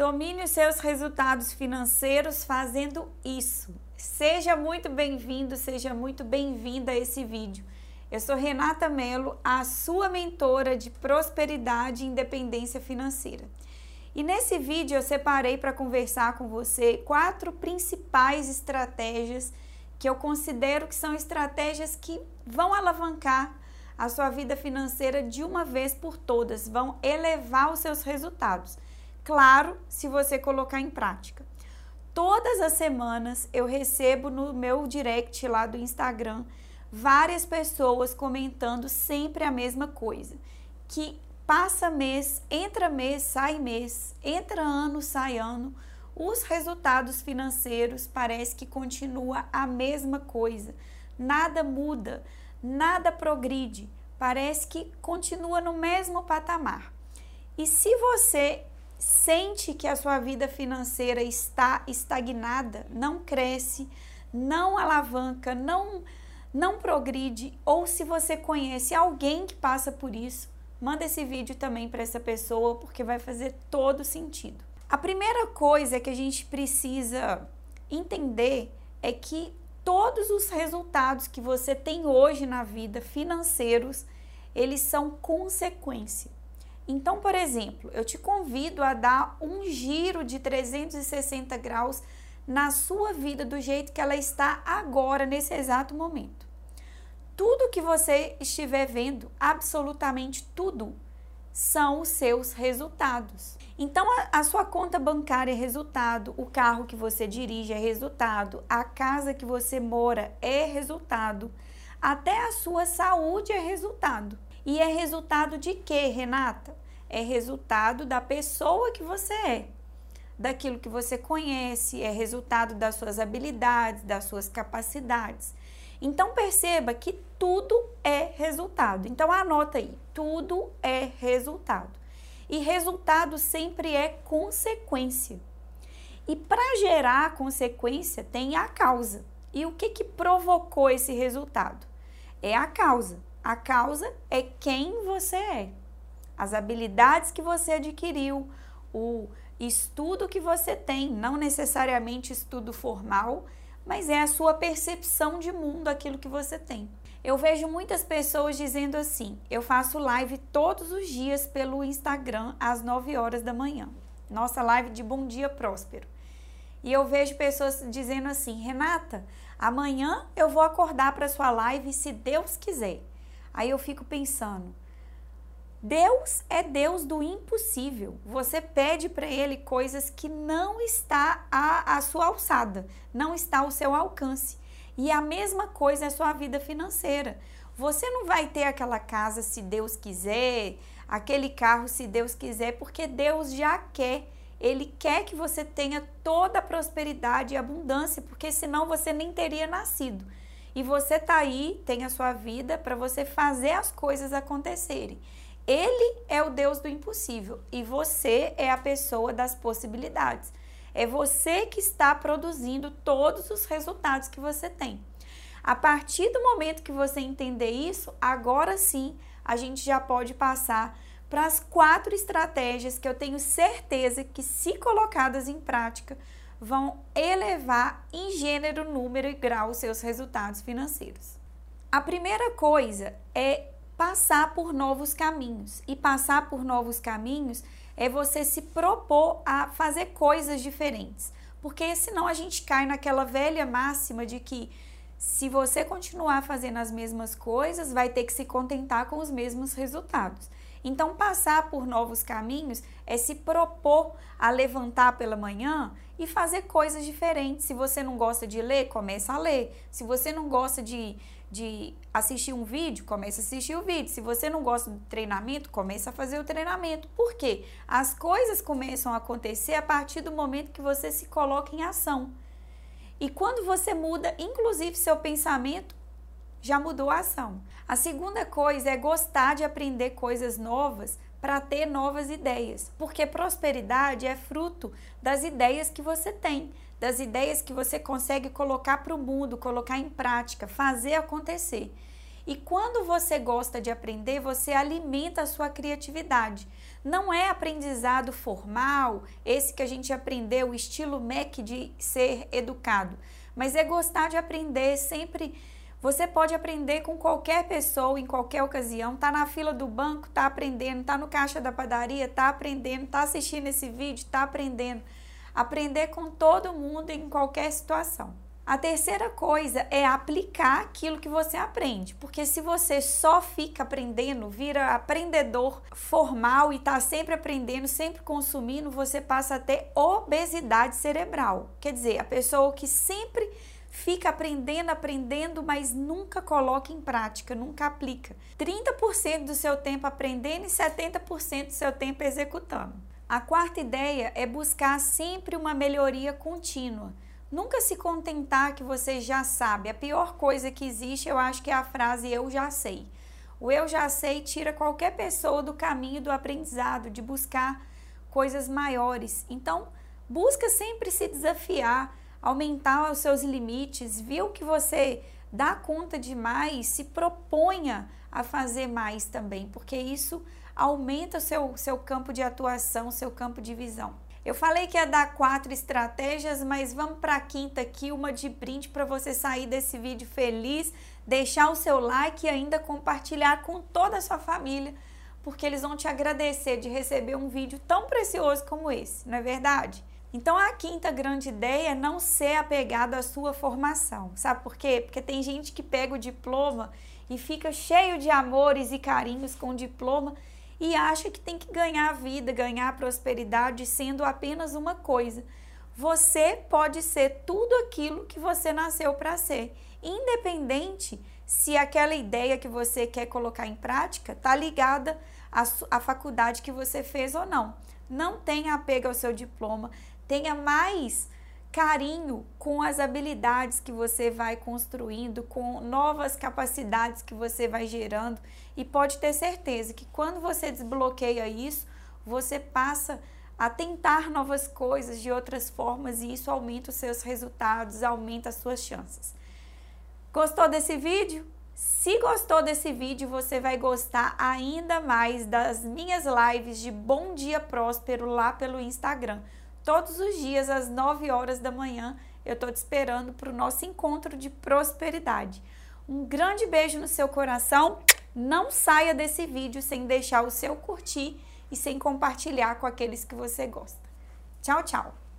Domine os seus resultados financeiros fazendo isso. Seja muito bem-vindo, seja muito bem-vinda a esse vídeo. Eu sou Renata Mello, a sua mentora de prosperidade e independência financeira. E nesse vídeo eu separei para conversar com você quatro principais estratégias que eu considero que são estratégias que vão alavancar a sua vida financeira de uma vez por todas, vão elevar os seus resultados. Claro, se você colocar em prática. Todas as semanas eu recebo no meu direct lá do Instagram várias pessoas comentando sempre a mesma coisa, que passa mês, entra mês, sai mês, entra ano, sai ano, os resultados financeiros parece que continua a mesma coisa. Nada muda, nada progride, parece que continua no mesmo patamar. E se você sente que a sua vida financeira está estagnada, não cresce, não alavanca, não não progride, ou se você conhece alguém que passa por isso, manda esse vídeo também para essa pessoa, porque vai fazer todo sentido. A primeira coisa que a gente precisa entender é que todos os resultados que você tem hoje na vida financeiros, eles são consequência. Então, por exemplo, eu te convido a dar um giro de 360 graus na sua vida do jeito que ela está agora, nesse exato momento. Tudo que você estiver vendo, absolutamente tudo, são os seus resultados. Então, a, a, sua conta bancária é resultado, o carro que você dirige é resultado, a casa que você mora é resultado, até a sua saúde é resultado. E é resultado de quê, Renata? É resultado da pessoa que você é, daquilo que você conhece, é resultado das suas habilidades, das suas capacidades. Então perceba que tudo é resultado. Então anota aí, tudo é resultado. E resultado sempre é consequência. E para gerar consequência tem a causa. E o que que provocou esse resultado? É a causa. A causa é quem você é, as habilidades que você adquiriu, o estudo que você tem, não necessariamente estudo formal, mas é a sua percepção de mundo, aquilo que você tem. Eu vejo muitas pessoas dizendo assim: eu faço live todos os dias pelo Instagram às 9 horas da manhã. Nossa live de Bom Dia Próspero. E eu vejo pessoas dizendo assim: Renata, amanhã eu vou acordar para sua live se Deus quiser. Aí eu fico pensando, Deus é Deus do impossível. Você pede para Ele coisas que não está à, à sua alçada, não está ao seu alcance. E a mesma coisa é a sua vida financeira. Você não vai ter aquela casa se Deus quiser, aquele carro se Deus quiser, porque Deus já quer. Ele quer que você tenha toda a prosperidade e abundância, porque senão você nem teria nascido. E você tá aí, tem a sua vida para você fazer as coisas acontecerem. Ele é o Deus do impossível e você é a pessoa das possibilidades. É você que está produzindo todos os resultados que você tem. A partir do momento que você entender isso, agora sim a gente já pode passar para as quatro estratégias que eu tenho certeza que, se colocadas em prática, vão elevar em gênero, número e grau os seus resultados financeiros. A primeira coisa é passar por novos caminhos. E passar por novos caminhos é você se propor a fazer coisas diferentes. Porque senão a gente cai naquela velha máxima de que se você continuar fazendo as mesmas coisas, vai ter que se contentar com os mesmos resultados. Então, passar por novos caminhos é se propor a levantar pela manhã e fazer coisas diferentes. Se você não gosta de ler, começa a ler. Se você não gosta de, de assistir um vídeo, começa a assistir o vídeo. Se você não gosta do treinamento, começa a fazer o treinamento. Por quê? As coisas começam a acontecer a partir do momento que você se coloca em ação. E quando você muda, inclusive, seu pensamento, já mudou a ação. A segunda coisa é gostar de aprender coisas novas para ter novas ideias, porque prosperidade é fruto das ideias que você tem, das ideias que você consegue colocar para o mundo, colocar em prática, fazer acontecer. E quando você gosta de aprender, você alimenta a sua criatividade. Não é aprendizado formal, esse que a gente aprendeu, o estilo MEC de ser educado, mas é gostar de aprender sempre. Você pode aprender com qualquer pessoa, em qualquer ocasião. Tá na fila do banco, tá aprendendo. Tá no caixa da padaria, tá aprendendo. Tá assistindo esse vídeo, tá aprendendo. Aprender com todo mundo em qualquer situação. A terceira coisa é aplicar aquilo que você aprende, porque se você só fica aprendendo, vira aprendedor formal e está sempre aprendendo, sempre consumindo, você passa a ter obesidade cerebral. Quer dizer, a pessoa que sempre fica aprendendo, aprendendo, mas nunca coloca em prática, nunca aplica. 30% do seu tempo aprendendo e 70% do seu tempo executando. A quarta ideia é buscar sempre uma melhoria contínua. Nunca se contentar que você já sabe. A pior coisa que existe, eu acho que é a frase eu já sei. O eu já sei tira qualquer pessoa do caminho do aprendizado, de buscar coisas maiores. Então, busca sempre se desafiar, aumentar os seus limites, viu que você dá conta de mais, se proponha a fazer mais também, porque isso aumenta o seu, seu campo de atuação, seu campo de visão. Eu falei que ia dar quatro estratégias, mas vamos para a quinta aqui, uma de brinde para você sair desse vídeo feliz, deixar o seu like e ainda compartilhar com toda a sua família, porque eles vão te agradecer de receber um vídeo tão precioso como esse, não é verdade? Então a quinta grande ideia é não ser apegado à sua formação. Sabe por quê? Porque tem gente que pega o diploma e fica cheio de amores e carinhos com o diploma e acha que tem que ganhar vida, ganhar prosperidade sendo apenas uma coisa. Você pode ser tudo aquilo que você nasceu para ser, independente se aquela ideia que você quer colocar em prática está ligada à, à faculdade que você fez ou não. Não tenha apego ao seu diploma, tenha mais carinho com as habilidades que você vai construindo, com novas capacidades que você vai gerando e pode ter certeza que quando você desbloqueia isso, você passa a tentar novas coisas de outras formas e isso aumenta os seus resultados, aumenta as suas chances. Gostou desse vídeo? Se gostou desse vídeo, você vai gostar ainda mais das minhas lives de Bom Dia Próspero lá pelo Instagram todos os dias às 9 horas da manhã. Eu estou te esperando para o nosso encontro de prosperidade. Um grande beijo no seu coração. Não saia desse vídeo sem deixar o seu curtir e sem compartilhar com aqueles que você gosta. Tchau, tchau!